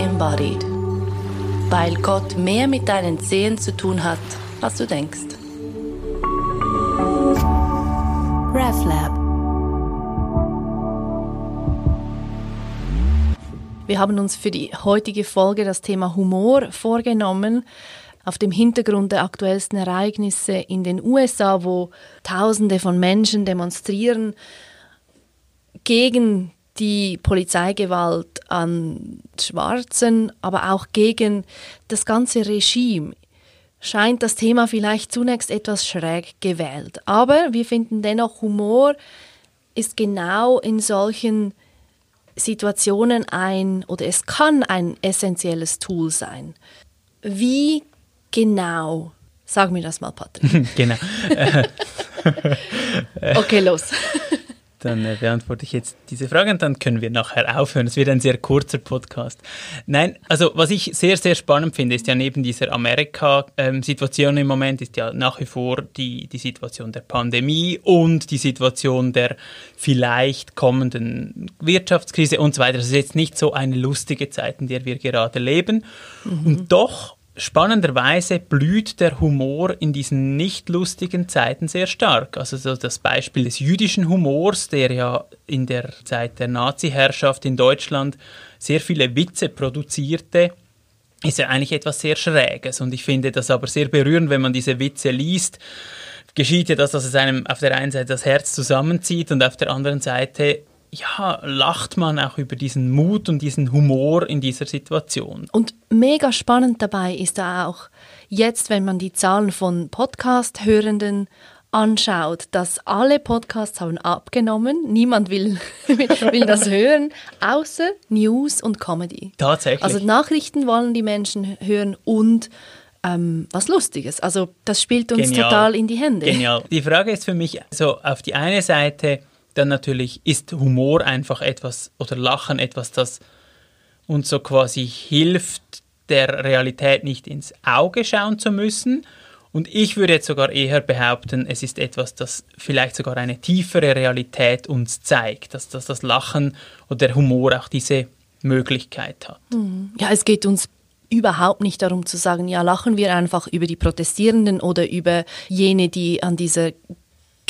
embodied. Weil Gott mehr mit deinen Zehen zu tun hat, als du denkst. RefLab Wir haben uns für die heutige Folge das Thema Humor vorgenommen auf dem Hintergrund der aktuellsten Ereignisse in den USA, wo Tausende von Menschen demonstrieren gegen die Polizeigewalt an Schwarzen, aber auch gegen das ganze Regime, scheint das Thema vielleicht zunächst etwas schräg gewählt. Aber wir finden dennoch, Humor ist genau in solchen Situationen ein, oder es kann ein essentielles Tool sein. Wie genau? Sag mir das mal, Patrick. genau. okay, los. Dann äh, beantworte ich jetzt diese Frage und dann können wir nachher aufhören. Es wird ein sehr kurzer Podcast. Nein, also was ich sehr, sehr spannend finde, ist ja neben dieser Amerika-Situation im Moment, ist ja nach wie vor die, die Situation der Pandemie und die Situation der vielleicht kommenden Wirtschaftskrise und so weiter. Das ist jetzt nicht so eine lustige Zeit, in der wir gerade leben. Mhm. Und doch spannenderweise blüht der Humor in diesen nicht lustigen Zeiten sehr stark. Also so das Beispiel des jüdischen Humors, der ja in der Zeit der Nazi-Herrschaft in Deutschland sehr viele Witze produzierte, ist ja eigentlich etwas sehr Schräges. Und ich finde das aber sehr berührend, wenn man diese Witze liest. Geschieht ja das, dass es einem auf der einen Seite das Herz zusammenzieht und auf der anderen Seite ja, lacht man auch über diesen Mut und diesen Humor in dieser Situation. Und mega spannend dabei ist da auch jetzt, wenn man die Zahlen von Podcast-Hörenden anschaut, dass alle Podcasts haben abgenommen. Niemand will, will das hören, außer News und Comedy. Tatsächlich. Also Nachrichten wollen die Menschen hören und ähm, was Lustiges. Also das spielt uns Genial. total in die Hände. Genial. Die Frage ist für mich so auf die eine Seite, dann natürlich ist Humor einfach etwas oder Lachen etwas, das uns so quasi hilft, der Realität nicht ins Auge schauen zu müssen. Und ich würde jetzt sogar eher behaupten, es ist etwas, das vielleicht sogar eine tiefere Realität uns zeigt, dass, dass das Lachen oder der Humor auch diese Möglichkeit hat. Mhm. Ja, es geht uns überhaupt nicht darum zu sagen, ja, lachen wir einfach über die Protestierenden oder über jene, die an dieser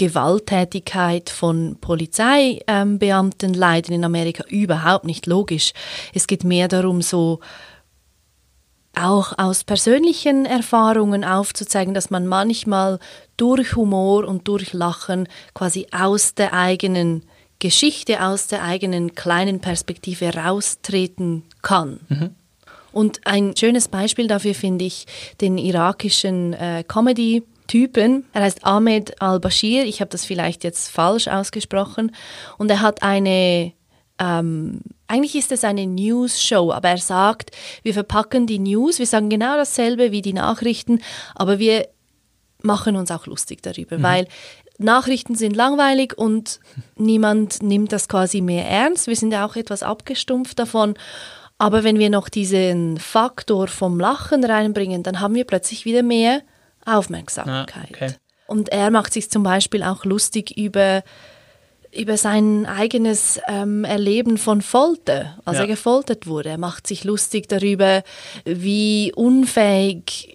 Gewalttätigkeit von Polizeibeamten leiden in Amerika überhaupt nicht logisch. Es geht mehr darum, so auch aus persönlichen Erfahrungen aufzuzeigen, dass man manchmal durch Humor und durch Lachen quasi aus der eigenen Geschichte, aus der eigenen kleinen Perspektive raustreten kann. Mhm. Und ein schönes Beispiel dafür finde ich den irakischen äh, Comedy- Typen. Er heißt Ahmed al-Bashir. Ich habe das vielleicht jetzt falsch ausgesprochen. Und er hat eine, ähm, eigentlich ist es eine News-Show, aber er sagt, wir verpacken die News, wir sagen genau dasselbe wie die Nachrichten, aber wir machen uns auch lustig darüber, mhm. weil Nachrichten sind langweilig und niemand nimmt das quasi mehr ernst. Wir sind ja auch etwas abgestumpft davon. Aber wenn wir noch diesen Faktor vom Lachen reinbringen, dann haben wir plötzlich wieder mehr Aufmerksamkeit. Ah, okay. Und er macht sich zum Beispiel auch lustig über, über sein eigenes ähm, Erleben von Folter, als ja. er gefoltert wurde. Er macht sich lustig darüber, wie unfähig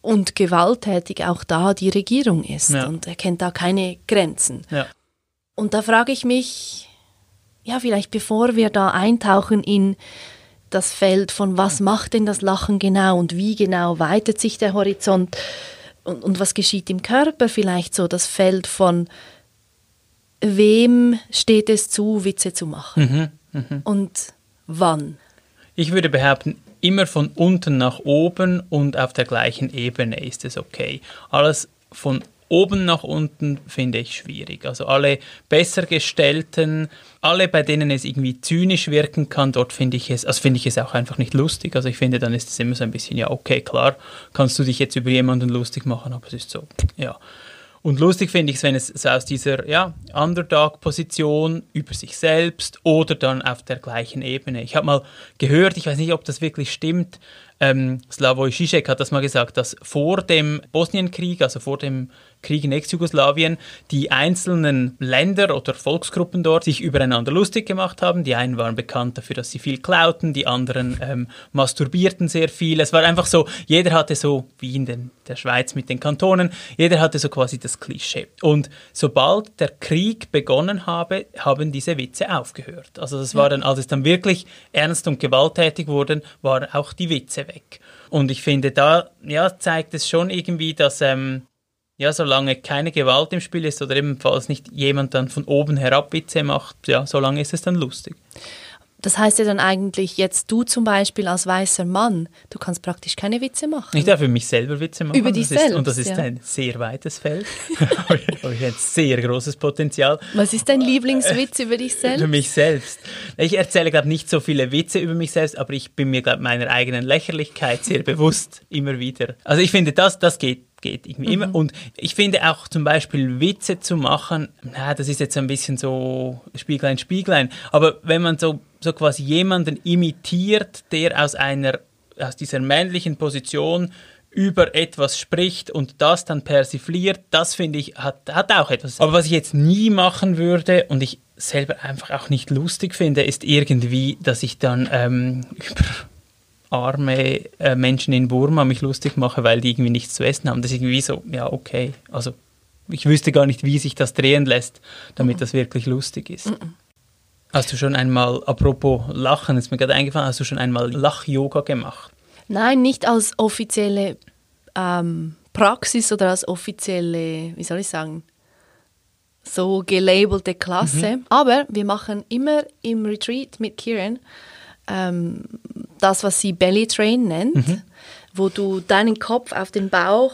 und gewalttätig auch da die Regierung ist. Ja. Und er kennt da keine Grenzen. Ja. Und da frage ich mich, ja, vielleicht bevor wir da eintauchen in das Feld von was macht denn das Lachen genau und wie genau weitet sich der Horizont, und, und was geschieht im Körper, vielleicht so das Feld von wem steht es zu, Witze zu machen mhm, mh. und wann. Ich würde behaupten, immer von unten nach oben und auf der gleichen Ebene ist es okay. Alles von oben nach unten finde ich schwierig. Also alle besser gestellten, alle bei denen es irgendwie zynisch wirken kann, dort finde ich es, also finde ich es auch einfach nicht lustig. Also ich finde, dann ist es immer so ein bisschen, ja, okay, klar, kannst du dich jetzt über jemanden lustig machen, aber es ist so, ja. Und lustig finde ich es, wenn es so aus dieser ja, Underdog-Position über sich selbst oder dann auf der gleichen Ebene. Ich habe mal gehört, ich weiß nicht, ob das wirklich stimmt, ähm, Slavoj Žižek hat das mal gesagt, dass vor dem Bosnienkrieg, also vor dem Krieg in Ex-Jugoslawien die einzelnen Länder oder Volksgruppen dort sich übereinander lustig gemacht haben. Die einen waren bekannt dafür, dass sie viel klauten, die anderen ähm, masturbierten sehr viel. Es war einfach so, jeder hatte so, wie in den, der Schweiz mit den Kantonen, jeder hatte so quasi das Klischee. Und sobald der Krieg begonnen habe, haben diese Witze aufgehört. Also das war dann, als es dann wirklich ernst und gewalttätig wurde, waren auch die Witze weg. Und ich finde, da ja, zeigt es schon irgendwie, dass ähm, ja, solange keine Gewalt im Spiel ist oder ebenfalls nicht jemand dann von oben herab Witze macht, ja, solange ist es dann lustig. Das heißt ja dann eigentlich, jetzt du zum Beispiel als weißer Mann, du kannst praktisch keine Witze machen. Ich darf für mich selber Witze machen. Über dich selbst, Und das ist ja. ein sehr weites Feld. habe ich ein sehr großes Potenzial. Was ist dein Lieblingswitz über dich selbst? mich selbst. Ich erzähle, glaube nicht so viele Witze über mich selbst, aber ich bin mir, glaube meiner eigenen Lächerlichkeit sehr bewusst, immer wieder. Also ich finde, das, das geht geht irgendwie immer. Und ich finde auch zum Beispiel Witze zu machen, na, das ist jetzt ein bisschen so Spieglein, Spieglein. Aber wenn man so, so quasi jemanden imitiert, der aus einer, aus dieser männlichen Position über etwas spricht und das dann persifliert, das finde ich, hat, hat auch etwas. Aber was ich jetzt nie machen würde und ich selber einfach auch nicht lustig finde, ist irgendwie, dass ich dann ähm, über arme äh, Menschen in Burma mich lustig mache, weil die irgendwie nichts zu essen haben. Das ist irgendwie so, ja, okay. Also ich wüsste gar nicht, wie sich das drehen lässt, damit das wirklich lustig ist. Hast du schon einmal, apropos Lachen, ist mir gerade eingefallen, hast du schon einmal Lach-Yoga gemacht? Nein, nicht als offizielle ähm, Praxis oder als offizielle, wie soll ich sagen, so gelabelte Klasse. Aber wir machen immer im Retreat mit Kieran ähm, das, was sie Belly Train nennt, wo du deinen Kopf auf den Bauch,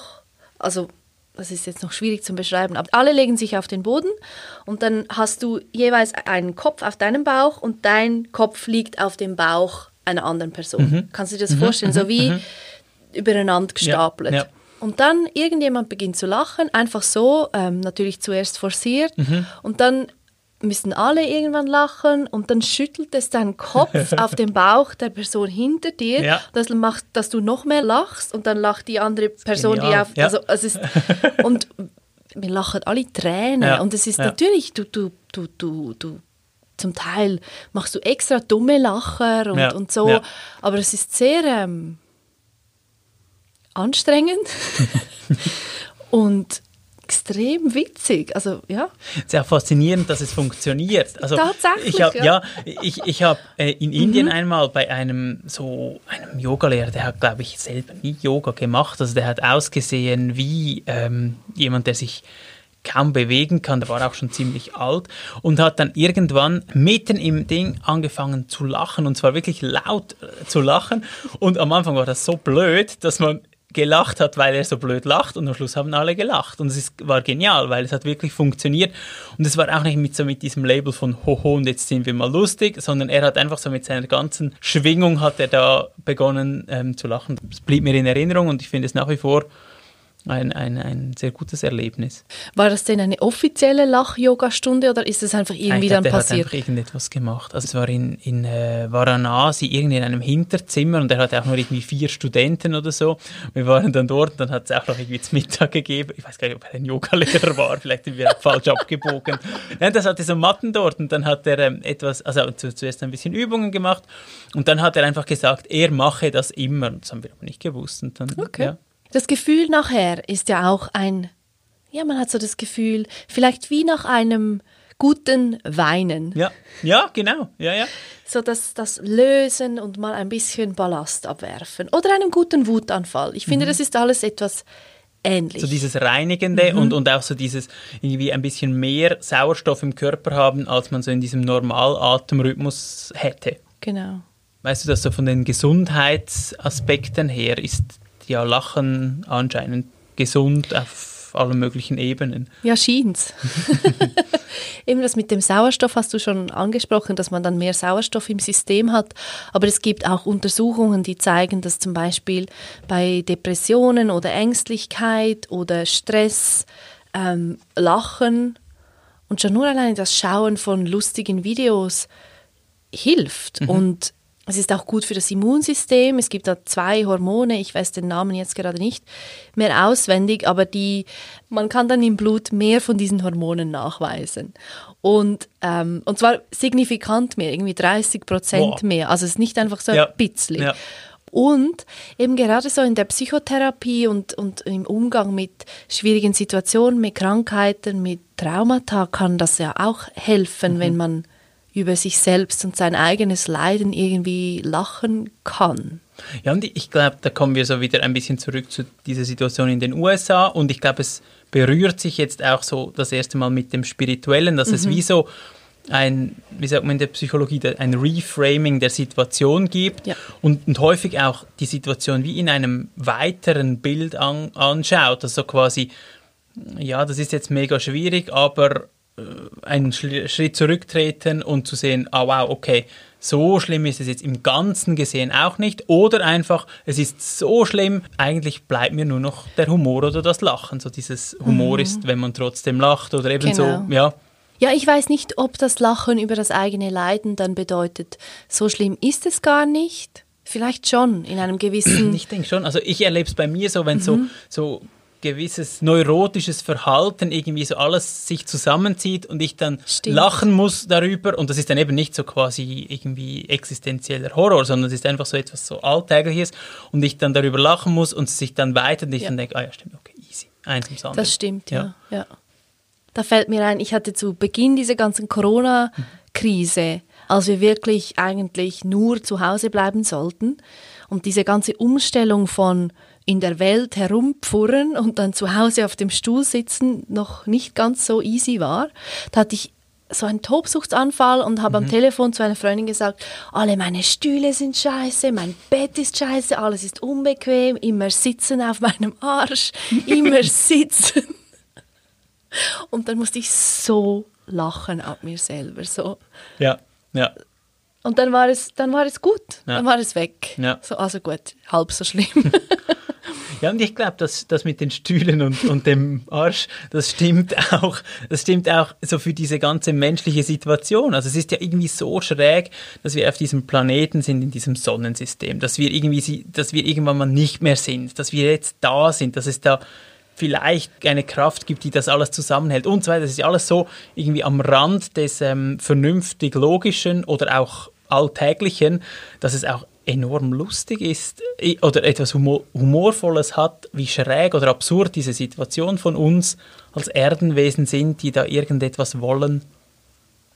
also das ist jetzt noch schwierig zu beschreiben, aber alle legen sich auf den Boden und dann hast du jeweils einen Kopf auf deinem Bauch und dein Kopf liegt auf dem Bauch einer anderen Person. Kannst du dir das vorstellen? So wie übereinander gestapelt. ja. Und dann irgendjemand beginnt zu lachen, einfach so, ähm, natürlich zuerst forciert Mhm. und dann müssen alle irgendwann lachen und dann schüttelt es deinen Kopf auf den Bauch der Person hinter dir, Ja. das macht, dass du noch mehr lachst und dann lacht die andere Person, die auf, ja. also es ist, und wir lachen alle Tränen Ja, und es ist natürlich, du, du, du, du, du, zum Teil machst du extra dumme Lacher und, und so, aber es ist sehr ähm, anstrengend und extrem witzig. Also ja, Es ist ja faszinierend, dass es funktioniert. Also Tatsächlich, ich hab, ja. ja. ich, ich habe äh, in Indien einmal bei einem so einem Yogalehrer, der hat glaube ich selber nie Yoga gemacht, also der hat ausgesehen wie ähm, jemand, der sich kaum bewegen kann, der war auch schon ziemlich alt und hat dann irgendwann mitten im Ding angefangen zu lachen und zwar wirklich laut äh, zu lachen und am Anfang war das so blöd, dass man gelacht hat, weil er so blöd lacht und am Schluss haben alle gelacht und es ist, war genial, weil es hat wirklich funktioniert und es war auch nicht mit so mit diesem Label von Hoho und jetzt sind wir mal lustig, sondern er hat einfach so mit seiner ganzen Schwingung hat er da begonnen ähm, zu lachen. Das blieb mir in Erinnerung und ich finde es nach wie vor ein, ein, ein sehr gutes Erlebnis. war das denn eine offizielle Lach-Yoga-Stunde oder ist es einfach irgendwie glaub, dann der hat passiert? einfach irgendetwas gemacht. Also es war in, in äh, Varanasi, irgendwie in einem Hinterzimmer und er hatte auch nur irgendwie vier Studenten oder so. Wir waren dann dort und dann hat es auch noch irgendwie zu Mittag gegeben. Ich weiß gar nicht, ob er ein Yogalehrer war, vielleicht sind wir auch falsch abgebogen. Ja, das hatte so Matten dort und dann hat er ähm, etwas, also zu, zuerst ein bisschen Übungen gemacht und dann hat er einfach gesagt, er mache das immer. Das haben wir aber nicht gewusst. Und dann, Okay. ja. Das Gefühl nachher ist ja auch ein, ja, man hat so das Gefühl, vielleicht wie nach einem guten Weinen. Ja, ja, genau. Ja, ja. So das, das Lösen und mal ein bisschen Ballast abwerfen. Oder einem guten Wutanfall. Ich finde, das ist alles etwas ähnlich. Mhm. So dieses Reinigende und, und auch so dieses irgendwie ein bisschen mehr Sauerstoff im Körper haben, als man so in diesem Normalatemrhythmus hätte. genau. Weißt du, dass so von den Gesundheitsaspekten her ist ja Lachen anscheinend gesund auf allen möglichen Ebenen. Ja, scheint's. Eben das mit dem Sauerstoff hast du schon angesprochen, dass man dann mehr Sauerstoff im System hat. Aber es gibt auch Untersuchungen, die zeigen, dass zum Beispiel bei Depressionen oder Ängstlichkeit oder Stress ähm, Lachen und schon nur allein das Schauen von lustigen Videos hilft. Und es ist auch gut für das Immunsystem. Es gibt da zwei Hormone, ich weiß den Namen jetzt gerade nicht mehr auswendig, aber die, man kann dann im Blut mehr von diesen Hormonen nachweisen. Und, ähm, und zwar signifikant mehr, irgendwie 30 Prozent mehr. Also es ist nicht einfach so ein bisschen. Ja. Und eben gerade so in der Psychotherapie und, und im Umgang mit schwierigen Situationen, mit Krankheiten, mit Traumata kann das ja auch helfen, mhm. wenn man über sich selbst und sein eigenes Leiden irgendwie lachen kann. Ja, und ich glaube, da kommen wir so wieder ein bisschen zurück zu dieser Situation in den USA und ich glaube, es berührt sich jetzt auch so das erste Mal mit dem Spirituellen, dass mhm. es wie so ein, wie sagt man in der Psychologie, ein Reframing der Situation gibt ja. und, und, häufig auch die Situation wie in einem weiteren Bild an, anschaut. Also quasi, ja, das ist jetzt mega schwierig, aber einen Schritt zurücktreten und zu sehen, ah wow, okay, so schlimm ist es jetzt im Ganzen gesehen auch nicht. Oder einfach, es ist so schlimm, eigentlich bleibt mir nur noch der Humor oder das Lachen. So dieses Humor mhm. ist, wenn man trotzdem lacht oder eben genau. so, ja. Ja, ich weiß nicht, ob das Lachen über das eigene Leiden dann bedeutet, so schlimm ist es gar nicht. Vielleicht schon, in einem gewissen... Ich denke schon. Also ich erlebe es bei mir so, wenn mhm. so, so gewisses neurotisches Verhalten irgendwie so alles sich zusammenzieht und ich dann Stimmt. lachen muss darüber und das ist dann eben nicht so quasi irgendwie existenzieller Horror, sondern es ist einfach so etwas so Alltägliches und ich dann darüber lachen muss und es sich dann weiter und ich ja. dann denke, ah ja, stimmt, okay, easy, eins ums andere. Das stimmt, ja. ja. ja. Da fällt mir ein, ich hatte zu Beginn dieser ganzen Corona-Krise, als wir wirklich eigentlich nur zu Hause bleiben sollten und diese ganze Umstellung von in der Welt herumpfurren und dann zu Hause auf dem Stuhl sitzen noch nicht ganz so easy war. Da hatte ich so einen Tobsuchtsanfall und habe mhm. am Telefon zu einer Freundin gesagt, alle meine Stühle sind scheiße, mein Bett ist scheiße, alles ist unbequem, immer sitzen auf meinem Arsch, immer sitzen. Und dann musste ich so lachen ab mir selber. So. Ja, ja. Und dann war es, dann war es gut, ja. dann war es weg. Ja. So, also gut, halb so schlimm. Ja, und ich glaube, dass das mit den Stühlen und, und dem Arsch, das stimmt auch. Das stimmt auch so für diese ganze menschliche Situation. Also es ist ja irgendwie so schräg, dass wir auf diesem Planeten sind, in diesem Sonnensystem, dass wir irgendwie, dass wir irgendwann mal nicht mehr sind, dass wir jetzt da sind, dass es da vielleicht eine Kraft gibt, die das alles zusammenhält und so weiter. Das ist ja alles so irgendwie am Rand des ähm, vernünftig Logischen oder auch Alltäglichen, dass es auch enorm lustig ist oder etwas Humor Humorvolles hat, wie schräg oder absurd diese Situation von uns als Erdenwesen sind, die da irgendetwas wollen.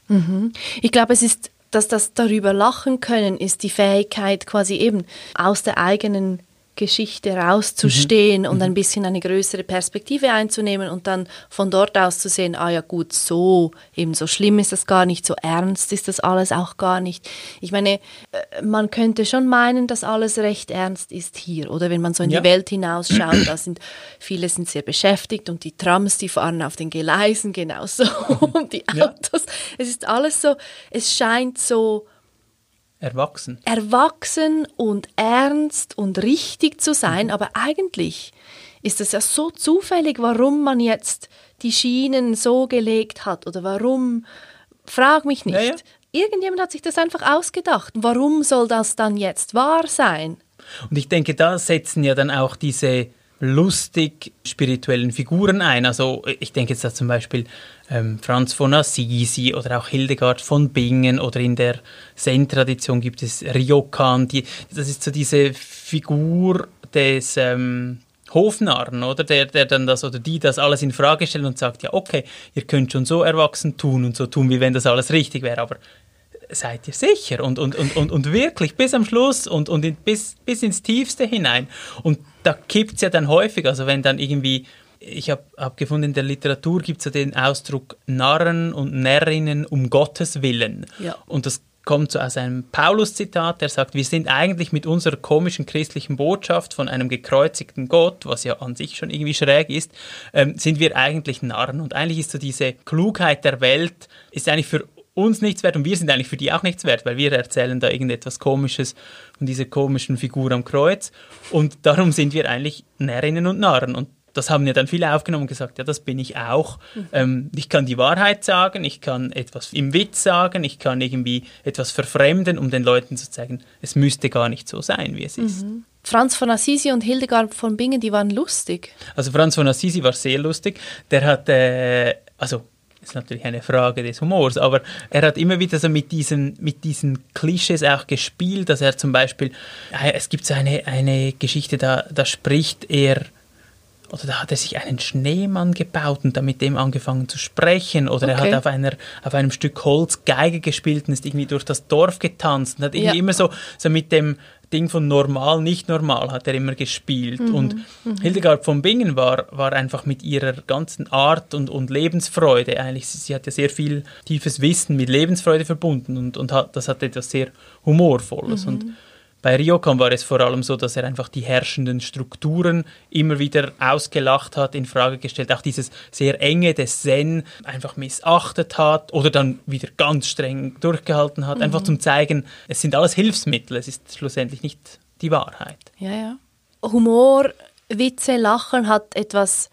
Mhm. Ich glaube, es ist, dass das darüber lachen können, ist die Fähigkeit quasi eben aus der eigenen Geschichte rauszustehen mhm. und ein mhm. bisschen eine größere Perspektive einzunehmen und dann von dort aus zu sehen, ah ja gut, so, eben so schlimm ist das gar nicht, so ernst ist das alles auch gar nicht. Ich meine, äh, man könnte schon meinen, dass alles recht ernst ist hier, oder wenn man so in ja. die Welt hinausschaut, da sind, viele sind sehr beschäftigt und die Trams, die fahren auf den Gleisen genauso und die Autos. Ja. Es ist alles so, es scheint so, Erwachsen. Erwachsen und ernst und richtig zu sein, mhm. aber eigentlich ist es ja so zufällig, warum man jetzt die Schienen so gelegt hat oder warum, frag mich nicht. Ja, ja. Irgendjemand hat sich das einfach ausgedacht. Warum soll das dann jetzt wahr sein? Und ich denke, da setzen ja dann auch diese lustig spirituellen Figuren ein. Also ich denke jetzt da zum Beispiel ähm, Franz von Assisi oder auch Hildegard von Bingen oder in der Zen-Tradition gibt es Ryokan. Die, das ist so diese Figur des ähm, Hofnarren, oder? Der, der dann das oder die das alles in Frage stellen und sagt, ja, okay, ihr könnt schon so erwachsen tun und so tun, wie wenn das alles richtig wäre, aber seid ihr sicher und, und, und, und, und wirklich bis am Schluss und, und in, bis, bis ins Tiefste hinein. Und da kippt es ja dann häufig, also wenn dann irgendwie ich habe hab gefunden, in der Literatur gibt es ja den Ausdruck Narren und Närrinnen um Gottes Willen. Ja. Und das kommt so aus einem Paulus-Zitat, der sagt, wir sind eigentlich mit unserer komischen christlichen Botschaft von einem gekreuzigten Gott, was ja an sich schon irgendwie schräg ist, ähm, sind wir eigentlich Narren. Und eigentlich ist so diese Klugheit der Welt, ist eigentlich für uns nichts wert und wir sind eigentlich für die auch nichts wert, weil wir erzählen da irgendetwas Komisches von dieser komischen Figur am Kreuz und darum sind wir eigentlich Närrinnen und Narren und das haben ja dann viele aufgenommen und gesagt, ja, das bin ich auch. Mhm. Ähm, ich kann die Wahrheit sagen, ich kann etwas im Witz sagen, ich kann irgendwie etwas verfremden, um den Leuten zu zeigen, es müsste gar nicht so sein, wie es ist. Mhm. Franz von Assisi und Hildegard von Bingen, die waren lustig. Also Franz von Assisi war sehr lustig. Der hat, äh, also ist natürlich eine Frage des Humors, aber er hat immer wieder so mit diesen, mit diesen Klischees auch gespielt, dass er zum Beispiel, äh, es gibt so eine, eine Geschichte, da, da spricht er, oder da hat er sich einen Schneemann gebaut und dann mit dem angefangen zu sprechen, oder okay. er hat auf, einer, auf einem Stück Holz Geige gespielt und ist irgendwie durch das Dorf getanzt und hat irgendwie ja. immer so, so mit dem, Ding von normal, nicht normal hat er immer gespielt. Mhm. Und mhm. Hildegard von Bingen war, war einfach mit ihrer ganzen Art und, und Lebensfreude, eigentlich, sie, sie hat ja sehr viel tiefes Wissen mit Lebensfreude verbunden und, und hat, das hat etwas sehr Humorvolles. Mhm. Und bei Ryokan war es vor allem so, dass er einfach die herrschenden Strukturen immer wieder ausgelacht hat, in Frage gestellt, auch dieses sehr enge des Zen einfach missachtet hat oder dann wieder ganz streng durchgehalten hat, mhm. einfach zum zeigen, es sind alles Hilfsmittel, es ist schlussendlich nicht die Wahrheit. Ja, ja. Humor, Witze, Lachen hat etwas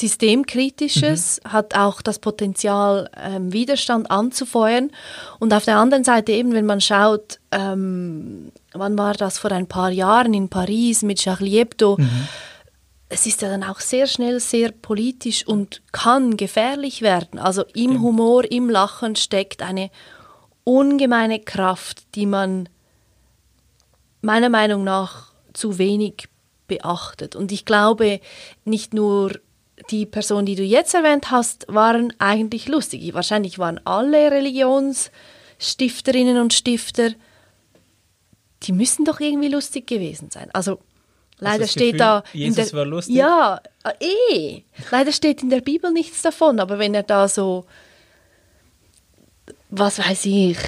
systemkritisches, mhm. hat auch das Potenzial, ähm, Widerstand anzufeuern. Und auf der anderen Seite eben, wenn man schaut, ähm, wann war das vor ein paar Jahren in Paris mit Charlie Hebdo, mhm. es ist ja dann auch sehr schnell sehr politisch und kann gefährlich werden. Also im Stimmt. Humor, im Lachen steckt eine ungemeine Kraft, die man meiner Meinung nach zu wenig beachtet. Und ich glaube, nicht nur die Personen, die du jetzt erwähnt hast, waren eigentlich lustig. Wahrscheinlich waren alle Religionsstifterinnen und Stifter, die müssen doch irgendwie lustig gewesen sein. Also leider steht Gefühl, da Jesus der, war lustig. Ja, eh. Leider steht in der Bibel nichts davon, aber wenn er da so was weiß ich,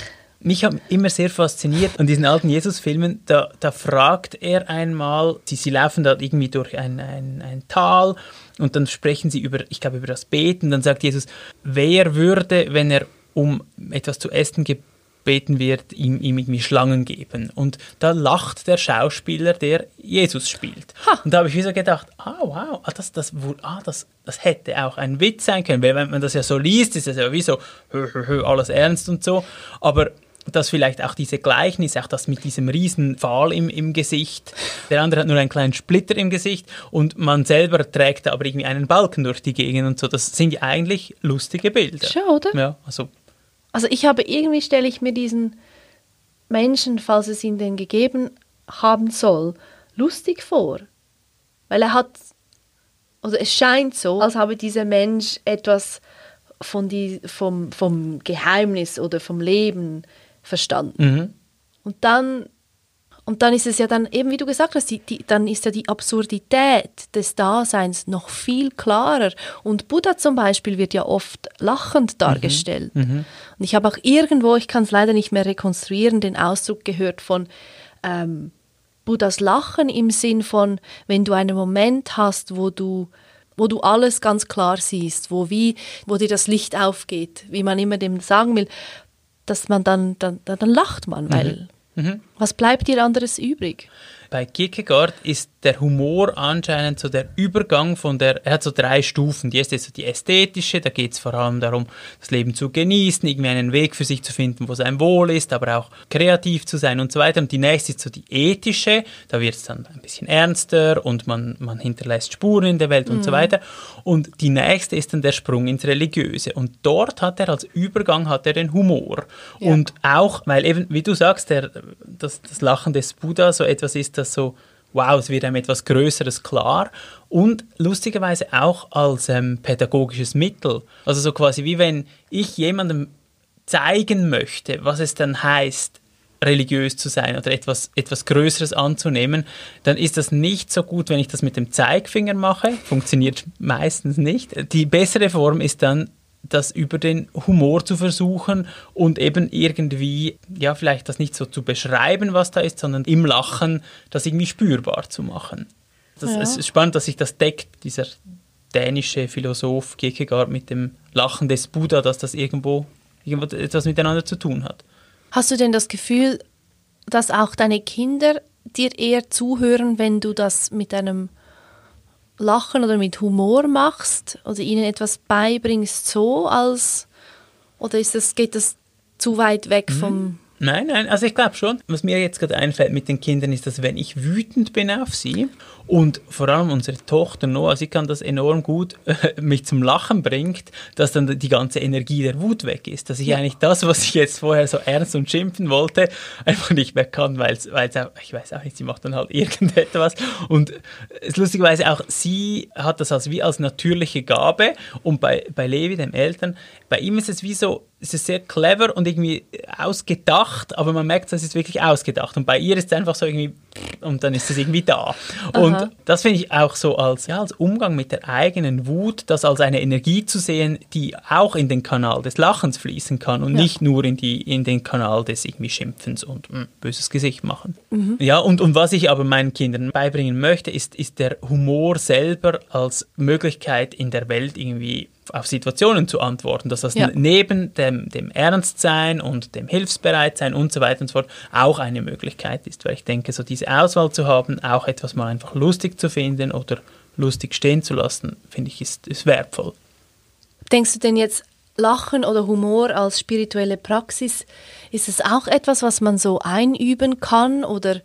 mich hat immer sehr fasziniert an diesen alten Jesus-Filmen, da, da fragt er einmal, sie, sie laufen da irgendwie durch ein, ein, ein Tal und dann sprechen sie über, ich glaube, über das Beten. Dann sagt Jesus, wer würde, wenn er um etwas zu essen gebeten wird, ihm, ihm irgendwie Schlangen geben. Und da lacht der Schauspieler, der Jesus spielt. Ha. Und da habe ich wieder gedacht, ah wow, ah, das, das, ah, das, das hätte auch ein Witz sein können. Weil wenn man das ja so liest, ist das ja wie so hö, hö, hö, alles ernst und so. Aber dass vielleicht auch diese Gleichnis, auch das mit diesem riesen Pfahl im, im Gesicht, der andere hat nur einen kleinen Splitter im Gesicht und man selber trägt aber irgendwie einen Balken durch die Gegend und so. Das sind ja eigentlich lustige Bilder. Schon, oder? Ja, also. Also ich habe irgendwie stelle ich mir diesen Menschen, falls es ihn denn gegeben haben soll, lustig vor. Weil er hat, also es scheint so, als habe dieser Mensch etwas von die, vom, vom Geheimnis oder vom Leben verstanden. Mhm. Und dann und dann ist es ja dann, eben wie du gesagt hast, die, die, dann ist ja die Absurdität des Daseins noch viel klarer. Und Buddha zum Beispiel wird ja oft lachend dargestellt. Mhm. Mhm. Und ich habe auch irgendwo, ich kann es leider nicht mehr rekonstruieren, den Ausdruck gehört von ähm, Buddhas Lachen im Sinn von, wenn du einen Moment hast, wo du wo du alles ganz klar siehst, wo wie, wo dir das Licht aufgeht, wie man immer dem sagen will, dass man dann, dann, dann, lacht man, weil mhm. Mhm. was bleibt dir anderes übrig? Bei Kierkegaard ist der Humor anscheinend so der Übergang von der, er hat so drei Stufen. Die erste ist so die ästhetische, da geht es vor allem darum, das Leben zu genießen, irgendwie einen Weg für sich zu finden, wo es einem wohl ist, aber auch kreativ zu sein und so weiter. Und die nächste ist so die ethische, da wird es dann ein bisschen ernster und man, man hinterlässt Spuren in der Welt mhm. und so mhm. weiter. Und die nächste ist dann der Sprung ins Religiöse. Und dort hat er als Übergang hat er den Humor. Ja. Und auch, weil eben, wie du sagst, der, das, das Lachen des Buddha so etwas ist, das so wow, es wird einem etwas Größeres klar und lustigerweise auch als ähm, pädagogisches Mittel. Also so quasi wie wenn ich jemandem zeigen möchte, was es dann heißt, religiös zu sein oder etwas, etwas Größeres anzunehmen, dann ist das nicht so gut, wenn ich das mit dem Zeigfinger mache. Funktioniert meistens nicht. Die bessere Form ist dann, das über den Humor zu versuchen und eben irgendwie, ja, vielleicht das nicht so zu beschreiben, was da ist, sondern im Lachen das irgendwie spürbar zu machen. Das, ja. Es ist spannend, dass sich das deckt, dieser dänische Philosoph Kierkegaard mit dem Lachen des Buddha, dass das irgendwo, irgendwo etwas miteinander zu tun hat. Hast du denn das Gefühl, dass auch deine Kinder dir eher zuhören, wenn du das mit einem Lachen oder mit Humor machst oder ihnen etwas beibringst so als oder ist das, geht das zu weit weg mhm. vom Nein, nein, also ich glaube schon. Was mir jetzt gerade einfällt mit den Kindern ist, dass wenn ich wütend bin auf sie und vor allem unsere Tochter Noah, sie kann das enorm gut äh, mich zum Lachen bringt, dass dann die ganze Energie der Wut weg ist. Dass ich ja. eigentlich das, was ich jetzt vorher so ernst und schimpfen wollte, einfach nicht mehr kann, weil es ich weiß auch nicht, sie macht dann halt irgendetwas. Und es lustigerweise auch, sie hat das als wie als natürliche Gabe und bei, bei Levi, dem Eltern, bei ihm ist es wie so, es ist sehr clever und irgendwie ausgedacht, aber man merkt, es ist wirklich ausgedacht. Und bei ihr ist es einfach so irgendwie, und dann ist es irgendwie da. Und Aha. das finde ich auch so als, ja, als Umgang mit der eigenen Wut, das als eine Energie zu sehen, die auch in den Kanal des Lachens fließen kann und ja. nicht nur in, die, in den Kanal des irgendwie Schimpfens und mh, hm, böses Gesicht machen. Mhm. Ja, und, und was ich aber meinen Kindern beibringen möchte, ist, ist der Humor selber als Möglichkeit in der Welt irgendwie auf Situationen zu antworten, dass das ja. neben dem, dem Ernstsein und dem Hilfsbereitsein und so weiter und so fort auch eine Möglichkeit ist, weil ich denke, so diese Auswahl zu haben, auch etwas mal einfach lustig zu finden oder lustig stehen zu lassen, finde ich, ist, ist wertvoll. Denkst du denn jetzt, Lachen oder Humor als spirituelle Praxis, ist es auch etwas, was man so einüben kann oder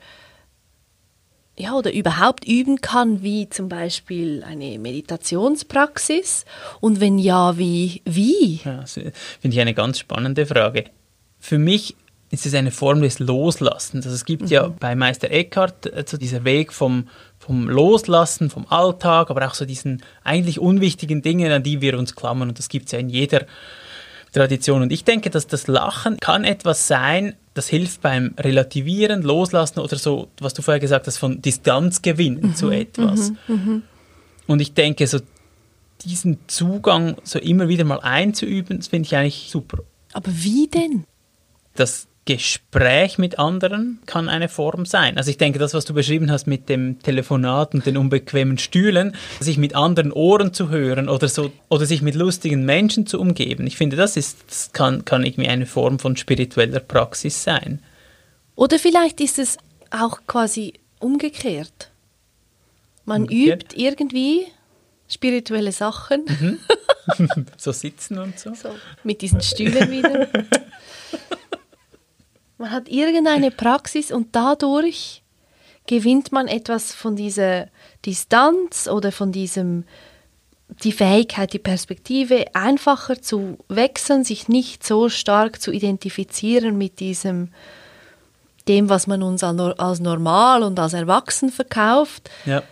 ja, oder überhaupt üben kann, wie zum Beispiel eine Meditationspraxis? Und wenn ja, wie? wie? Ja, Finde ich eine ganz spannende Frage. Für mich ist es eine Form des Loslassens. Also es gibt mhm. ja bei Meister Eckhart äh, so dieser Weg vom, vom Loslassen, vom Alltag, aber auch so diesen eigentlich unwichtigen Dingen, an die wir uns klammern. Und das gibt es ja in jeder Tradition. Und ich denke, dass das Lachen kann etwas sein, das hilft beim Relativieren, Loslassen oder so, was du vorher gesagt hast, von Distanz gewinnen mhm, zu etwas. Mhm, mhm. Und ich denke, so diesen Zugang so immer wieder mal einzuüben, das finde ich eigentlich super. Aber wie denn? Das Gespräch mit anderen kann eine Form sein. Also ich denke, das, was du beschrieben hast mit dem Telefonat und den unbequemen Stühlen, sich mit anderen Ohren zu hören oder so oder sich mit lustigen Menschen zu umgeben. Ich finde, das ist, das kann, kann irgendwie eine Form von spiritueller Praxis sein. Oder vielleicht ist es auch quasi umgekehrt. Man umgekehrt? übt irgendwie spirituelle Sachen. Mhm. so sitzen und so. so. Mit diesen Stühlen wieder. Man hat irgendeine Praxis und dadurch gewinnt man etwas von dieser Distanz oder von diesem die Fähigkeit, die Perspektive einfacher zu wechseln, sich nicht so stark zu identifizieren mit diesem dem, was man uns als normal und als erwachsen verkauft. Ja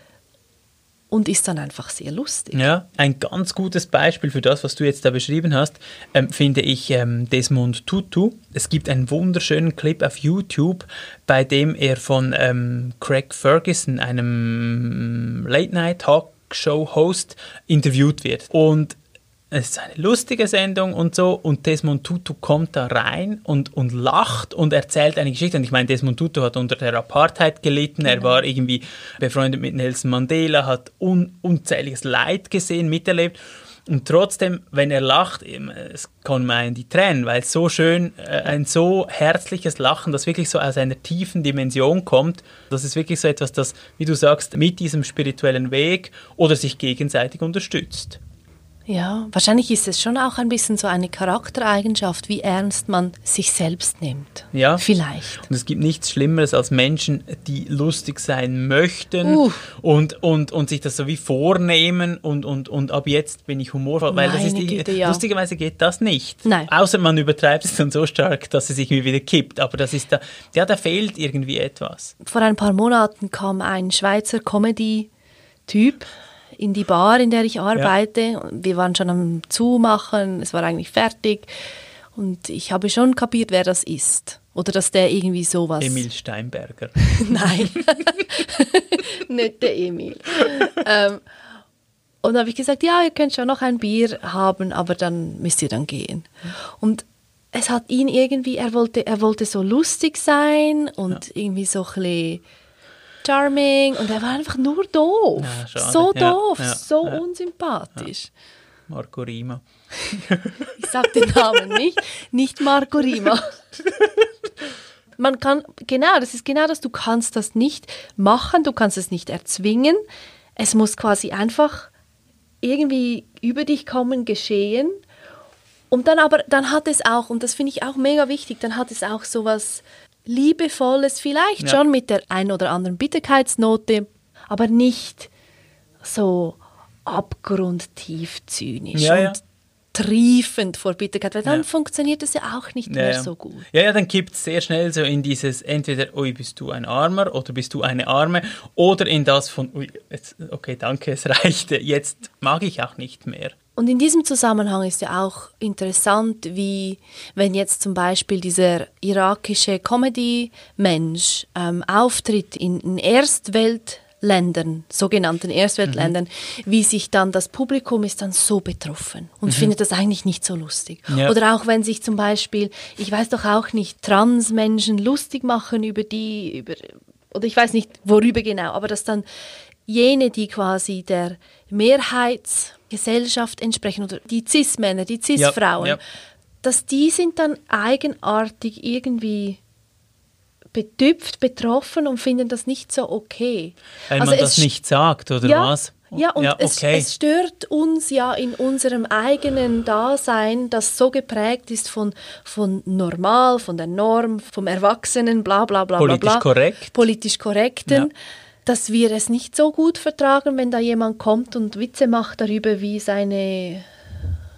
und ist dann einfach sehr lustig. Ja, ein ganz gutes Beispiel für das, was du jetzt da beschrieben hast, ähm, finde ich ähm, Desmond Tutu. Es gibt einen wunderschönen Clip auf YouTube, bei dem er von ähm, Craig Ferguson, einem Late-Night-Talkshow-Host, interviewt wird. Und es ist eine lustige Sendung und so und Desmond Tutu kommt da rein und, und lacht und erzählt eine Geschichte. Und ich meine, Desmond Tutu hat unter der Apartheid gelitten, genau. er war irgendwie befreundet mit Nelson Mandela, hat un, unzähliges Leid gesehen, miterlebt. Und trotzdem, wenn er lacht, es kommen mir die Tränen, weil es so schön, äh, ein so herzliches Lachen, das wirklich so aus einer tiefen Dimension kommt. Das ist wirklich so etwas, das, wie du sagst, mit diesem spirituellen Weg oder sich gegenseitig unterstützt. Ja, wahrscheinlich ist es schon auch ein bisschen so eine Charaktereigenschaft, wie ernst man sich selbst nimmt. Ja. Vielleicht. Und es gibt nichts Schlimmeres als Menschen, die lustig sein möchten uh. und, und, und sich das so wie vornehmen und, und, und ab jetzt bin ich humorvoll. Weil das ist die, Güte, ja. lustigerweise geht das nicht. Nein. Außer man übertreibt es dann so stark, dass es irgendwie wieder kippt. Aber das ist da, ja, da fehlt irgendwie etwas. Vor ein paar Monaten kam ein Schweizer Comedy-Typ in die Bar, in der ich arbeite. Ja. Wir waren schon am Zumachen, es war eigentlich fertig. Und ich habe schon kapiert, wer das ist. Oder dass der irgendwie sowas. Emil Steinberger. Nein, nicht der Emil. ähm, und da habe ich gesagt, ja, ihr könnt schon noch ein Bier haben, aber dann müsst ihr dann gehen. Und es hat ihn irgendwie, er wollte, er wollte so lustig sein und ja. irgendwie so ein bisschen charming und er war einfach nur doof. Ja, so doof, ja, ja, so unsympathisch. Marco Rima. ich sag den Namen nicht, nicht Marco Rima. Man kann, genau, das ist genau das, du kannst das nicht machen, du kannst es nicht erzwingen. es muss quasi einfach irgendwie über dich kommen, geschehen. Und dann aber, dann hat es auch, und das finde ich auch mega wichtig, dann hat es auch so was Liebevolles, vielleicht ja. schon mit der ein oder anderen Bitterkeitsnote, aber nicht so abgrundtief zynisch. Ja, ja triefend vor Bitterkeit, weil dann funktioniert es ja auch nicht mehr so gut. Ja, ja, dann kippt es sehr schnell so in dieses, entweder, ui, bist du ein Armer oder bist du eine Arme oder in das von, ui, jetzt, okay, danke, es reichte, jetzt mag ich auch nicht mehr. Und in diesem Zusammenhang ist ja auch interessant, wie wenn jetzt zum Beispiel dieser irakische Comedy-Mensch ähm, auftritt in, in Erstwelt- Ländern, sogenannten Erstweltländern, mhm. wie sich dann das Publikum ist dann so betroffen und mhm. findet das eigentlich nicht so lustig. Ja. Oder auch wenn sich zum Beispiel, ich weiß doch auch nicht, Transmenschen lustig machen über die, über, oder ich weiß nicht worüber genau, aber dass dann jene, die quasi der Mehrheitsgesellschaft entsprechen, oder die Cis-Männer, die Cis-Frauen, ja. ja. dass die sind dann eigenartig irgendwie betüpft, betroffen und finden das nicht so okay. Weil also man das nicht sagt, oder ja, was? Ja, und ja, okay. es, es, stört uns ja in unserem eigenen Dasein, das so geprägt ist von, von normal, von der Norm, vom Erwachsenen, bla bla bla Politisch bla. korrekt. Politisch korrekten. Ja. Dass wir es nicht so gut vertragen, wenn da jemand kommt und Witze macht darüber, wie seine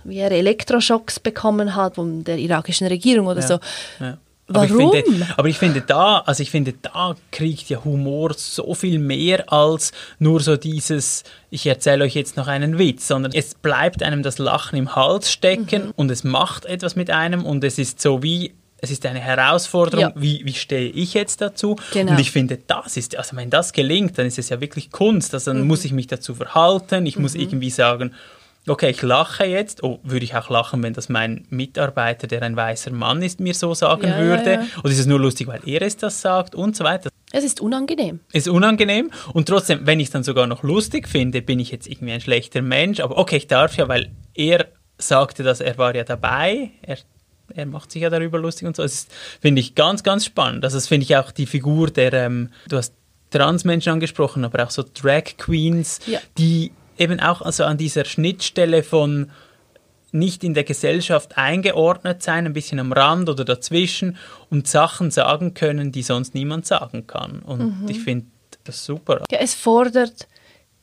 wie er Elektroschocks bekommen hat von der irakischen Regierung oder ja. so. Ja. Warum? Aber ich, finde, aber ich finde da, also ich finde da kriegt ja Humor so viel mehr als nur so dieses, ich erzähle euch jetzt noch einen Witz, sondern es bleibt einem das Lachen im Hals stecken mhm. und es macht etwas mit einem und es ist so wie es ist eine Herausforderung, ja. wie, wie stehe ich jetzt dazu? Genau. Und ich finde, das ist, also wenn das gelingt, dann ist es ja wirklich Kunst. Also dann mhm. muss ich mich dazu verhalten, ich mhm. muss irgendwie sagen, okay, ich lache jetzt, oh, würde ich auch lachen, wenn das mein Mitarbeiter, der ein weißer Mann ist, mir so sagen ja, würde? Ja. Oder ist es nur lustig, weil er es das sagt und so weiter? Es ist unangenehm. Es ist unangenehm und trotzdem, wenn ich es dann sogar noch lustig finde, bin ich jetzt irgendwie ein schlechter Mensch. Aber okay, ich darf ja, weil er sagte, dass er war ja dabei, er er macht sich ja darüber lustig und so. Das finde ich ganz, ganz spannend. Also das finde ich auch die Figur der, ähm, du hast Transmenschen angesprochen, aber auch so Drag Queens, ja. die eben auch also an dieser Schnittstelle von nicht in der Gesellschaft eingeordnet sein, ein bisschen am Rand oder dazwischen und Sachen sagen können, die sonst niemand sagen kann. Und mhm. ich finde das super. Ja, es fordert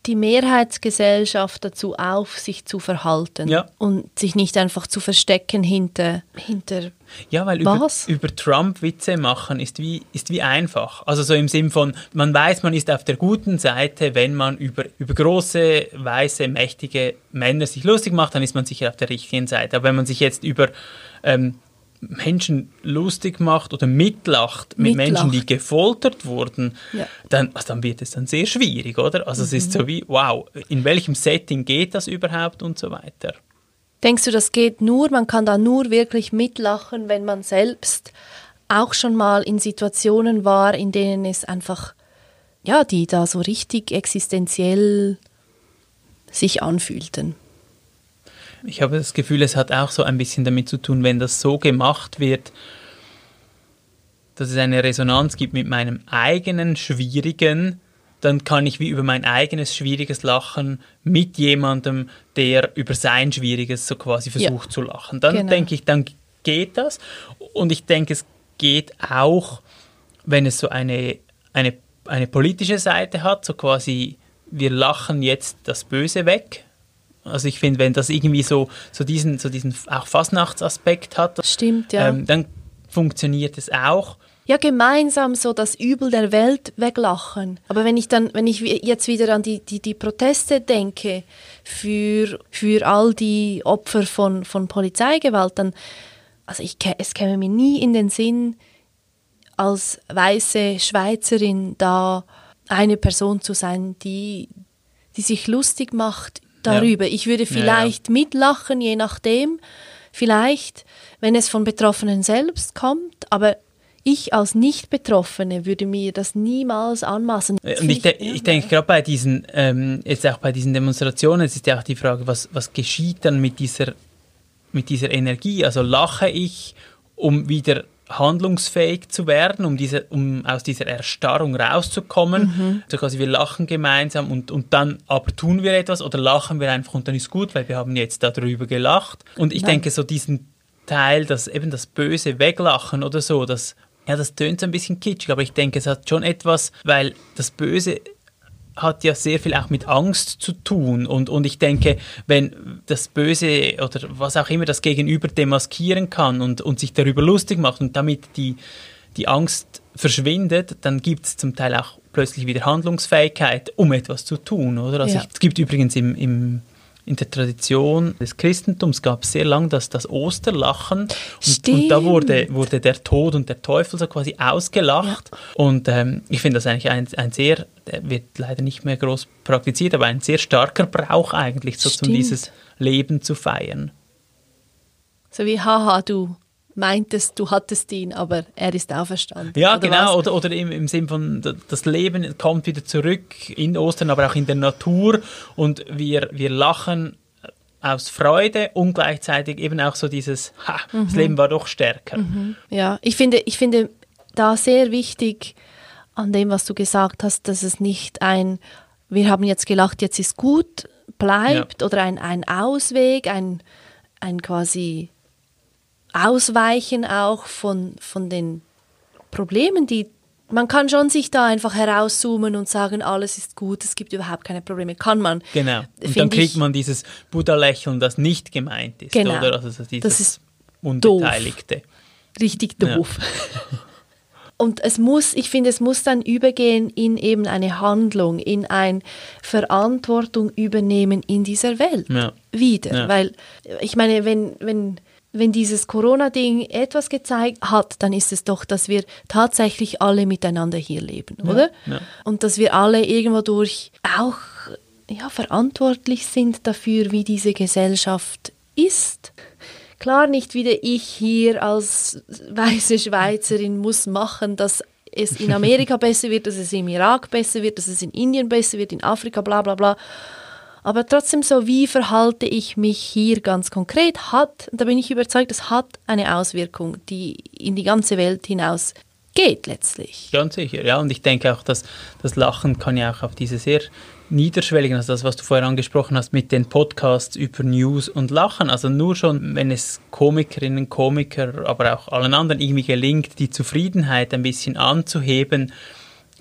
die Mehrheitsgesellschaft dazu auf, sich zu verhalten ja. und sich nicht einfach zu verstecken hinter, hinter ja, weil über, über, Trump Witze machen ist wie, ist wie einfach. Also so im Sinn von, man weiß, man ist auf der guten Seite, wenn man über, über große, weiße, mächtige Männer sich lustig macht, dann ist man sicher auf der richtigen Seite. Aber wenn man sich jetzt über ähm, Menschen lustig macht oder mitlacht mit mitlacht. Menschen, die gefoltert wurden, ja. dann, also dann wird es dann sehr schwierig, oder? Also mhm. es ist so mhm. wie, wow, in welchem Setting geht das überhaupt und so weiter. Denkst du, das geht nur, man kann da nur wirklich mitlachen, wenn man selbst auch schon mal in Situationen war, in denen es einfach, ja, die da so richtig existenziell sich anfühlten? Ich habe das Gefühl, es hat auch so ein bisschen damit zu tun, wenn das so gemacht wird, dass es eine Resonanz gibt mit meinem eigenen Schwierigen, dann kann ich wie über mein eigenes schwieriges Lachen mit jemandem, der über sein Schwieriges so quasi versucht ja. zu lachen. Dann genau. denke ich, dann geht das. Und ich denke, es geht auch, wenn es so eine, eine, eine politische Seite hat, so quasi, wir lachen jetzt das Böse weg also ich finde, wenn das irgendwie so, so diesen, so diesen auch Fastnachtsaspekt hat, Stimmt, ja. Ähm, dann funktioniert es auch. Ja, gemeinsam so das Übel der Welt weglachen. Aber wenn ich dann, wenn ich jetzt wieder an die, die, die Proteste denke für, für all die Opfer von, von Polizeigewalt, dann, also ich, es käme mir nie in den Sinn, als weiße Schweizerin da eine Person zu sein, die, die sich lustig macht darüber. Ja. Ich würde vielleicht ja, mitlachen, je nachdem. Vielleicht, wenn es von Betroffenen selbst kommt, aber ich als Nicht-Betroffene würde mir das niemals anmaßen. Und ich, de ich denke gerade bei diesen, ähm, jetzt auch bei diesen Demonstrationen, es ist ja auch die Frage, was, was geschieht dann mit dieser, mit dieser Energie? Also lache ich, um wieder handlungsfähig zu werden, um, diese, um aus dieser Erstarrung rauszukommen. Mhm. So quasi wir lachen gemeinsam und, und dann aber tun wir etwas oder lachen wir einfach und dann ist gut, weil wir haben jetzt darüber gelacht. Und ich Nein. denke, so diesen Teil, dass eben das Böse weglachen oder so, das, ja, das tönt so ein bisschen kitschig, aber ich denke, es hat schon etwas, weil das Böse hat ja sehr viel auch mit Angst zu tun. Und, und ich denke, wenn das Böse oder was auch immer das Gegenüber demaskieren kann und, und sich darüber lustig macht und damit die, die Angst verschwindet, dann gibt es zum Teil auch plötzlich wieder Handlungsfähigkeit, um etwas zu tun. Oder? Also ja. ich, es gibt übrigens im, im in der Tradition des Christentums gab es sehr lange das, das Osterlachen. Und, und, da wurde, wurde der Tod und der Teufel so quasi ausgelacht. Ja. Und ähm, ich finde das eigentlich ein, ein sehr, der wird leider nicht mehr groß praktiziert, aber ein sehr starker Brauch eigentlich, so um dieses Leben zu feiern. So wie, haha, du meintest, du hattest ihn, aber er ist auferstanden. Ja, oder genau. Oder, oder im, im Sinn von, das Leben kommt wieder zurück in Ostern, aber auch in der Natur und wir, wir lachen aus Freude und gleichzeitig eben auch so dieses, ha, mhm. das Leben war doch stärker. Mhm. Ja, ich finde, ich finde da sehr wichtig an dem, was du gesagt hast, dass es nicht ein, wir haben jetzt gelacht, jetzt ist gut, bleibt ja. oder ein, ein Ausweg, ein, ein quasi Ausweichen auch von, von den Problemen, die man kann schon sich da einfach herauszoomen und sagen, alles ist gut, es gibt überhaupt keine Probleme. Kann man. Genau. Und dann kriegt ich, man dieses Buddha-Lächeln, das nicht gemeint ist. Genau. Oder? Also dieses das ist Unbeteiligte. Doof. Richtig doof. Ja. Und es muss, ich finde, es muss dann übergehen in eben eine Handlung, in ein Verantwortung übernehmen in dieser Welt ja. wieder. Ja. Weil ich meine, wenn, wenn wenn dieses Corona-Ding etwas gezeigt hat, dann ist es doch, dass wir tatsächlich alle miteinander hier leben, ja, oder? Ja. Und dass wir alle irgendwo durch auch ja, verantwortlich sind dafür, wie diese Gesellschaft ist. Klar, nicht wieder ich hier als weiße Schweizerin muss machen, dass es in Amerika besser wird, dass es im Irak besser wird, dass es in Indien besser wird, in Afrika, bla bla bla. Aber trotzdem so, wie verhalte ich mich hier ganz konkret, hat, da bin ich überzeugt, es hat eine Auswirkung, die in die ganze Welt hinaus geht letztlich. Ganz sicher, ja. Und ich denke auch, dass das Lachen kann ja auch auf diese sehr niederschwelligen, also das, was du vorher angesprochen hast mit den Podcasts über News und Lachen. Also nur schon, wenn es Komikerinnen, Komiker, aber auch allen anderen irgendwie gelingt, die Zufriedenheit ein bisschen anzuheben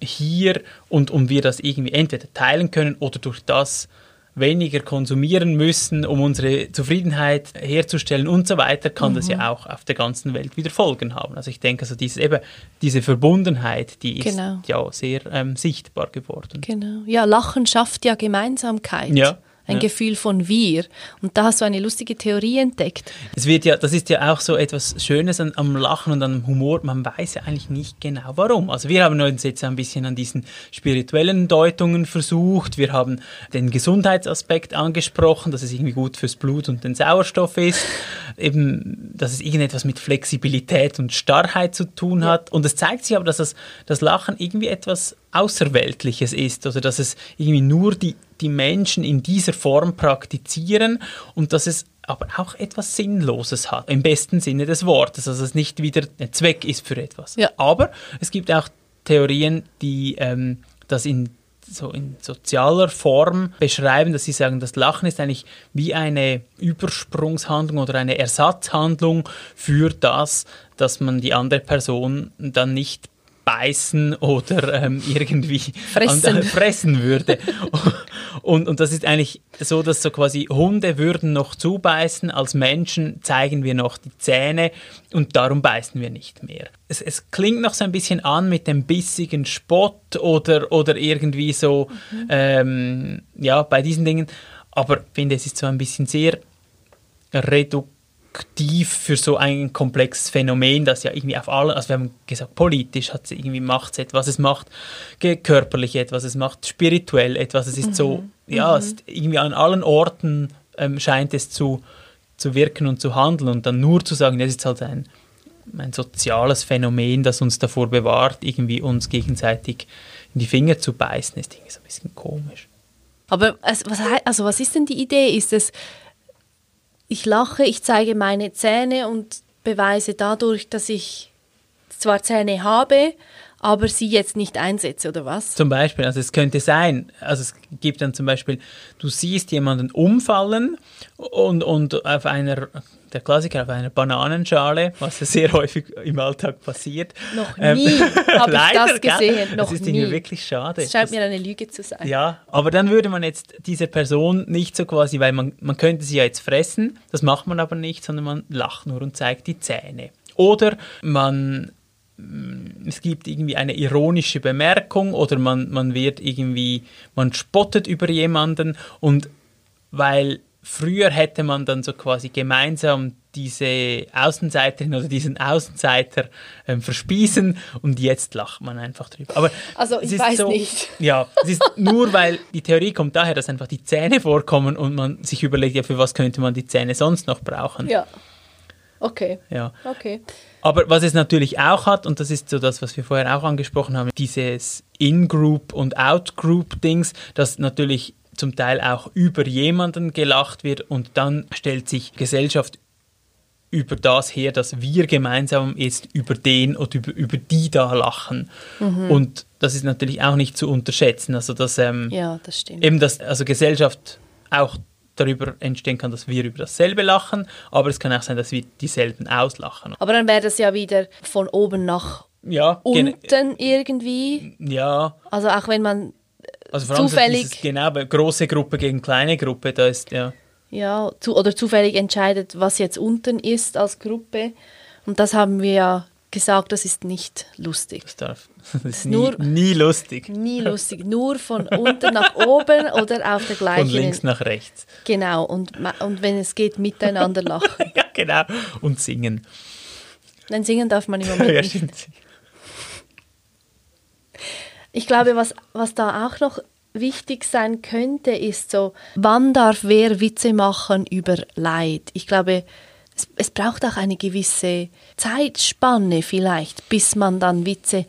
hier und um wir das irgendwie entweder teilen können oder durch das weniger konsumieren müssen, um unsere Zufriedenheit herzustellen und so weiter, kann mhm. das ja mhm. auch auf der ganzen Welt wieder Folgen haben. Also ich denke, also diese, eben, diese Verbundenheit, die ist genau. ja sehr ähm, sichtbar geworden. Genau. Ja, Lachen schafft ja Gemeinsamkeit. Ja ein ja. Gefühl von wir. Und da hast du eine lustige Theorie entdeckt. Es wird ja, das ist ja auch so etwas Schönes an, am Lachen und am Humor. Man weiß ja eigentlich nicht genau warum. Also wir haben uns jetzt ein bisschen an diesen spirituellen Deutungen versucht. Wir haben den Gesundheitsaspekt angesprochen, dass es irgendwie gut fürs Blut und den Sauerstoff ist. Eben, dass es irgendetwas mit Flexibilität und Starrheit zu tun hat. Ja. Und es zeigt sich aber, dass das, das Lachen irgendwie etwas Außerweltliches ist. Also dass es irgendwie nur die die Menschen in dieser Form praktizieren und dass es aber auch etwas Sinnloses hat, im besten Sinne des Wortes, also es nicht wieder ein Zweck ist für etwas. Ja. Aber es gibt auch Theorien, die ähm, das in so in sozialer Form beschreiben, dass sie sagen, das Lachen ist eigentlich wie eine Übersprungshandlung oder eine Ersatzhandlung für das, dass man die andere Person dann nicht beißen oder ähm, irgendwie fressen. An, fressen würde. und, und das ist eigentlich so, dass so quasi Hunde würden noch zubeißen, als Menschen zeigen wir noch die Zähne und darum beißen wir nicht mehr. Es, es klingt noch so ein bisschen an mit dem bissigen Spott oder, oder irgendwie so, mhm. ähm, ja, bei diesen Dingen. Aber ich finde, es ist so ein bisschen sehr reduktiv aktiv für so ein komplexes Phänomen, das ja irgendwie auf allen, also wir haben gesagt, politisch hat es irgendwie macht es etwas, es macht körperlich etwas, es macht spirituell etwas, es ist mhm. so, ja, mhm. es irgendwie an allen Orten ähm, scheint es zu, zu wirken und zu handeln und dann nur zu sagen, das ist halt ein, ein soziales Phänomen, das uns davor bewahrt, irgendwie uns gegenseitig in die Finger zu beißen, ist irgendwie so ein bisschen komisch. Aber also was, also was ist denn die Idee? Ist es ich lache, ich zeige meine Zähne und beweise dadurch, dass ich zwar Zähne habe, aber sie jetzt nicht einsetze, oder was? Zum Beispiel, also es könnte sein, also es gibt dann zum Beispiel, du siehst jemanden umfallen und, und auf einer, der Klassiker, auf einer Bananenschale, was ja sehr häufig im Alltag passiert. Noch nie ähm, habe ich das gesehen, noch Das ist nie. wirklich schade. Das scheint Das- mir eine Lüge zu sein. ja, aber dann würde man jetzt diese Person nicht so quasi, weil man, man könnte sie ja jetzt fressen, das macht man aber nicht, sondern man lacht nur und zeigt die Zähne. Oder man, es gibt irgendwie eine ironische Bemerkung oder man, man wird irgendwie, man spottet über jemanden und weil früher hätte man dann so quasi gemeinsam diese Außenseiterin oder diesen Außenseiter ähm, verspießen und jetzt lacht man einfach drüber. Aber Also, es ich ist weiß so, nicht. Ja, es ist nur, weil die Theorie kommt daher, dass einfach die Zähne vorkommen und man sich überlegt, ja, für was könnte man die Zähne sonst noch brauchen. Ja. Okay. Ja. Okay. Aber was es natürlich auch hat, und das ist so das, was wir vorher auch angesprochen haben, dieses In-Group- und Out-Group-Dings, dass natürlich zum Teil auch über jemanden gelacht wird und dann stellt sich Gesellschaft über das her, dass wir gemeinsam jetzt über den oder über, über die da lachen. Und das ist natürlich auch nicht zu unterschätzen. Also dass ähm, Ja, das stimmt. eben dass also Gesellschaft auch darüber entstehen kann, dass wir über dasselbe lachen, aber es kann auch sein, dass wir dieselben auslachen. Aber dann wäre das ja wieder von oben nach Ja, unten irgendwie. ja, Also auch wenn man also vor allem Zufällig. dieses, genau, große Gruppe gegen kleine Gruppe, da ist ja, ja zu, oder zufällig entscheidet, was jetzt unten ist als Gruppe. Und das haben wir ja gesagt, das ist nicht lustig. das darf, das ist nie, nur- nie lustig. Nie lustig, nur von unten nach oben oder auf der Von gleichen. links nach rechts. Genau, und, und wenn es geht, miteinander lachen. Ja, genau. Und singen. Nein, singen darf man im Moment Ja, nicht. Ich glaube, was, was da auch noch wichtig sein könnte, ist so, wann darf wer Witze machen über Leid? Ich glaube, es, es braucht auch eine gewisse Zeitspanne vielleicht, bis man dann Witze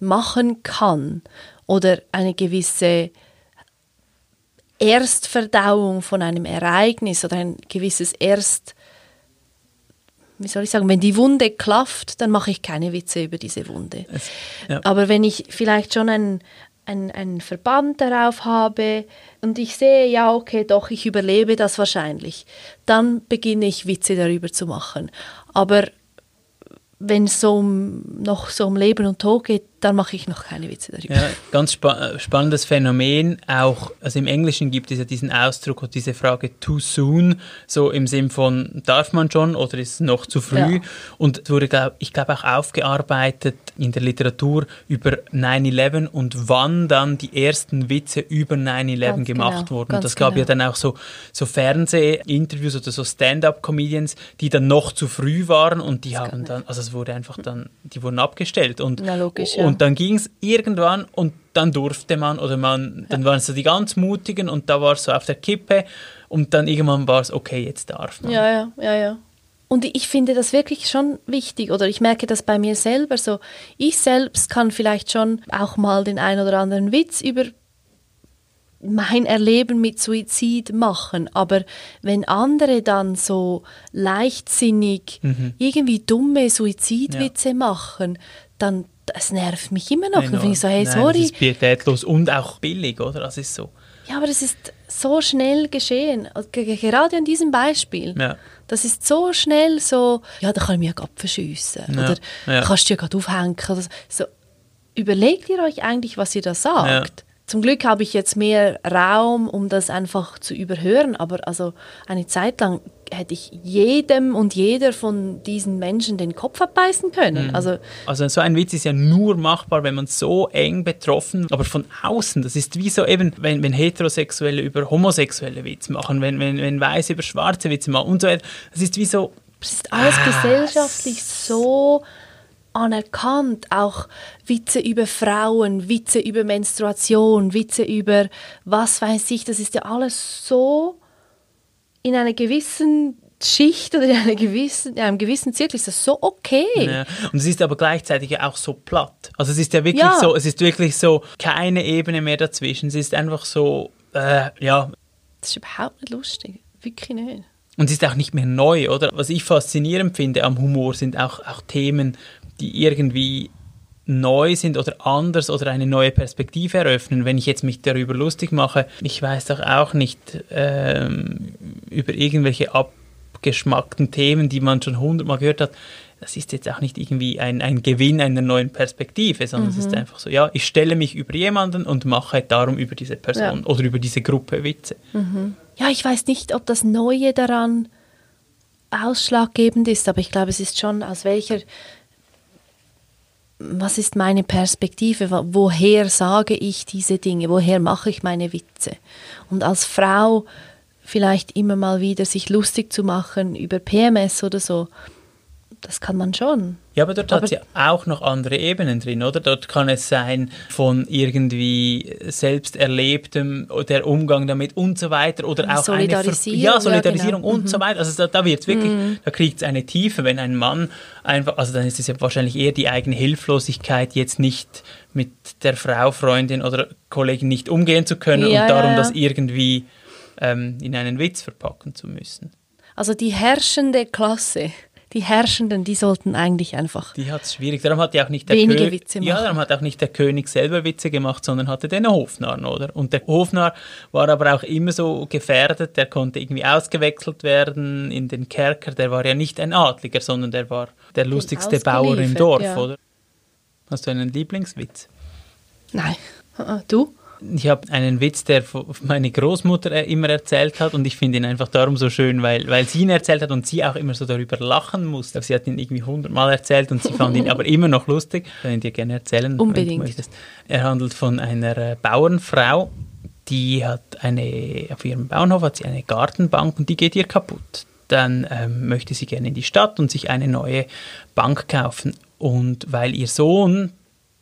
machen kann oder eine gewisse Erstverdauung von einem Ereignis oder ein gewisses Erst wie soll ich sagen, wenn die Wunde klafft, dann mache ich keine Witze über diese Wunde. Es- ja. Aber wenn ich vielleicht schon einen, einen, Verband darauf habe und ich sehe, ja, okay, doch, ich überlebe das wahrscheinlich, dann beginne ich Witze darüber zu machen. Aber wenn es so um, noch so um Leben und Tod geht, dann mache ich noch keine Witze darüber. Ja, ganz spa äh, spannendes Phänomen. Auch, also im Englischen gibt es ja diesen Ausdruck und diese Frage too soon, so im Sinn von darf man schon oder ist es noch zu früh? Ja. Und es wurde, glaub, ich glaube, auch aufgearbeitet in der Literatur über 9-11 und wann dann die ersten Witze über 9-11 Ganz gemacht genau, wurden. ganz das gab ja genau. dann auch so, so Fernsehinterviews oder so Stand-up-Comedians, die dann noch zu früh waren und die haben dann, also es wurde einfach dann, die wurden abgestellt. Und, logisch, ja. und dann ging es irgendwann und dann durfte man oder man, dann waren es so die ganz Mutigen und da war es so auf der Kippe und dann irgendwann war es, okay, jetzt darf man. Ja, ja, ja, ja. Und ich finde das wirklich schon wichtig oder ich merke das bei mir selber so. Ich selbst kann vielleicht schon auch mal den ein oder anderen Witz über mein Erleben mit Suizid machen, aber wenn andere dann so leichtsinnig irgendwie dumme Suizidwitze machen, dann das nervt mich immer noch. Dann finde ich so, hey, Nein, sorry, Das ist pietätlos und auch billig, oder? Das ist so. ja, aber das ist so schnell geschehen. Also ge- Gerade an diesem Beispiel. Ja. Das ist so schnell so, ja, da kann ich mich ja gerade verschiessen. Ja, Oder ja. kannst du ja gerade aufhängen. So. Überlegt ihr euch eigentlich, was ihr da sagt? Zum Glück habe ich jetzt mehr Raum, um das einfach zu überhören. Aber also eine Zeit lang hätte ich jedem und jeder von diesen Menschen den Kopf abbeißen können. Also Also so ein Witz ist ja nur machbar, wenn man so eng betroffen, aber von außen, das ist wie so eben, wenn, wenn Heterosexuelle über Homosexuelle Witze machen, wenn, wenn, wenn Weiße über Schwarze Witze machen und so weiter. Das ist wie so, Es ist alles Ah, gesellschaftlich so anerkannt. Auch Witze über Frauen, Witze über Menstruation, Witze über was weiß ich. Das ist ja alles so in einer gewissen Schicht oder in, einer gewissen, in einem gewissen Zirkel ist das so okay. Ja. Und es ist aber gleichzeitig ja auch so platt. Also es ist ja wirklich Ja. so, es ist wirklich so keine Ebene mehr dazwischen. Es ist einfach so, äh, ja. Das ist überhaupt nicht lustig. Wirklich nicht. Und es ist auch nicht mehr neu, oder? Was ich faszinierend finde am Humor sind auch, auch Themen, die irgendwie neu sind oder anders oder eine neue Perspektive eröffnen. Wenn ich jetzt mich darüber lustig mache, ich weiß doch auch nicht ähm, über irgendwelche abgeschmackten Themen, die man schon hundertmal gehört hat. Das ist jetzt auch nicht irgendwie ein, ein Gewinn einer neuen Perspektive, sondern mhm. es ist mhm. einfach so, ja, ich stelle mich über jemanden und mache darum über diese Person ja. oder über diese Gruppe Witze. Mhm. Ja, ich weiß nicht, ob das Neue daran ausschlaggebend ist, aber ich glaube, es ist schon, aus welcher was ist meine Perspektive, woher sage ich diese Dinge, woher mache ich meine Witze. Und als Frau vielleicht immer mal wieder sich lustig zu machen über PMS oder so, das kann man schon. Ja, aber dort aber hat es ja auch noch andere Ebenen drin, oder? Dort kann es sein von irgendwie selbst erlebtem, der Umgang damit und so weiter oder auch Solidarisierung. Eine Ver ja, Solidarisierung ja, genau. und mhm. so weiter. Also da, da wird es wirklich, mhm. da kriegt es eine Tiefe, wenn ein Mann einfach, also dann ist es ja wahrscheinlich eher die eigene Hilflosigkeit, jetzt nicht mit der Frau, Freundin oder Kollegin nicht umgehen zu können ja, und darum ja, das irgendwie ähm, in einen Witz verpacken zu müssen. Also die herrschende Klasse die Herrschenden, die sollten eigentlich einfach. Die hat es schwierig. Darum hat ja auch nicht der wenige Kö Witze machen. Ja, darum hat auch nicht der König selber Witze gemacht, sondern hatte den Hofnarren, oder? Und der Hofnarr war aber auch immer so gefährdet. Der konnte irgendwie ausgewechselt werden in den Kerker. Der war ja nicht ein Adliger, sondern der war der lustigste Bauer im Dorf, ja. oder? Hast du einen Lieblingswitz? Nein. Du? Ich habe einen Witz, der meine Großmutter äh, immer erzählt hat und ich finde ihn einfach darum so schön, weil, weil sie ihn erzählt hat und sie auch immer so darüber lachen musste. Sie hat ihn irgendwie hundertmal erzählt und sie fand ihn aber immer noch lustig. Ich kann ihn dir gerne erzählen. Unbedingt. Er handelt von einer äh, Bauernfrau, die hat eine, auf ihrem Bauernhof hat sie eine Gartenbank und die geht ihr kaputt. Dann ähm, möchte sie gerne in die Stadt und sich eine neue Bank kaufen. Und weil ihr Sohn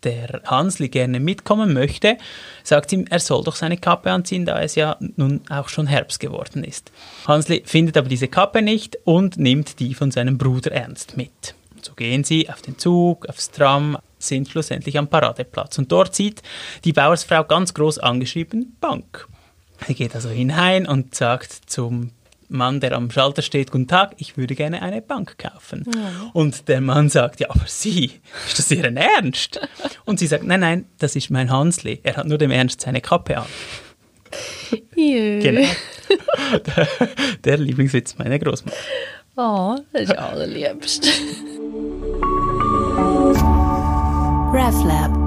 der Hansli gerne mitkommen möchte, sagt ihm, er soll doch seine Kappe anziehen, da es ja nun auch schon Herbst geworden ist. Hansli findet aber diese Kappe nicht und nimmt die von seinem Bruder Ernst mit. So gehen sie auf den Zug, aufs Tram, sind schlussendlich am Paradeplatz. Und dort sieht die Bauersfrau ganz groß angeschrieben Bank. Sie geht also hinein und sagt zum Mann, der am Schalter steht, guten Tag, ich würde gerne eine Bank kaufen. Ja. Und der Mann sagt, ja, aber Sie, ist das Ihren Ernst? Und sie sagt, nein, nein, das ist mein Hansli. Er hat nur dem Ernst seine Kappe an. Jö. Genau. Der, der Lieblingswitz meiner Großmutter. Oh, das ist allerliebst. RefLab